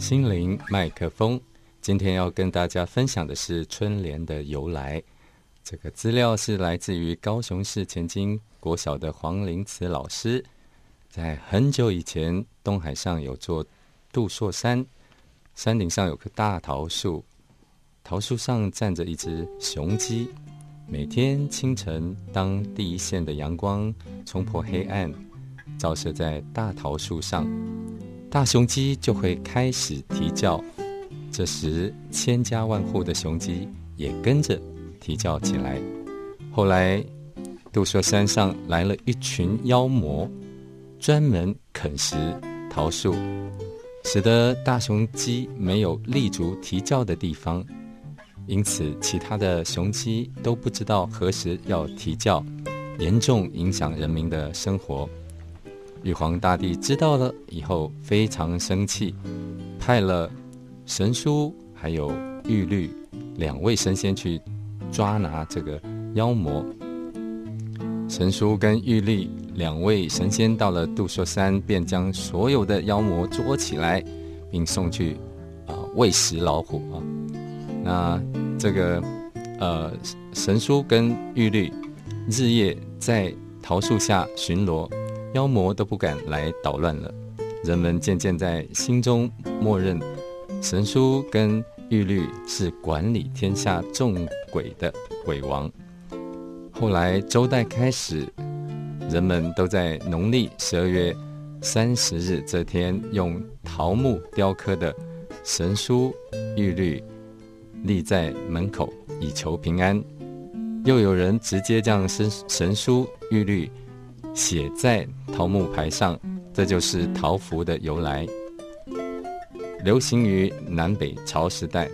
心灵麦克风。今天要跟大家分享的是春联的由来。这个资料是来自于高雄市前金国小的黄灵慈老师。在很久以前，东海上有座杜朔山，山顶上有棵大桃树，桃树上站着一只雄鸡。每天清晨，当第一线的阳光冲破黑暗，照射在大桃树上，大雄鸡就会开始啼叫。这时，千家万户的雄鸡也跟着啼叫起来。后来，杜朔山上来了一群妖魔，专门啃食桃树，使得大雄鸡没有立足啼叫的地方。因此，其他的雄鸡都不知道何时要啼叫，严重影响人民的生活。玉皇大帝知道了以后，非常生气，派了。神书还有玉律两位神仙去抓拿这个妖魔。神书跟玉律两位神仙到了杜朔山，便将所有的妖魔捉起来，并送去啊喂食老虎啊。那这个呃神书跟玉律日夜在桃树下巡逻，妖魔都不敢来捣乱了。人们渐渐在心中默认。神书跟玉律是管理天下众鬼的鬼王。后来周代开始，人们都在农历十二月三十日这天，用桃木雕刻的神书玉律立在门口，以求平安。又有人直接将神神书玉律写在桃木牌上，这就是桃符的由来。流行于南北朝时代，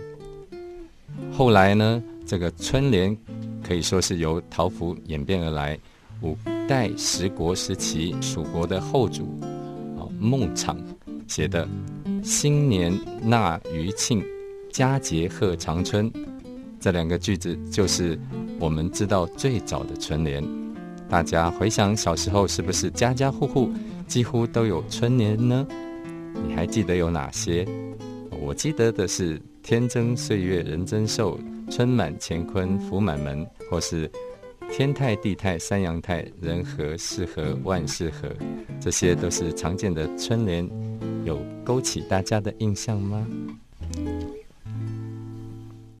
后来呢，这个春联可以说是由桃符演变而来。五代十国时期，蜀国的后主啊孟昶写的“新年纳余庆，佳节贺长春”这两个句子，就是我们知道最早的春联。大家回想小时候，是不是家家户户几乎都有春联呢？你还记得有哪些？我记得的是“天增岁月人增寿，春满乾坤福满门”，或是“天泰地泰三阳泰，人和事和万事和”，这些都是常见的春联，有勾起大家的印象吗？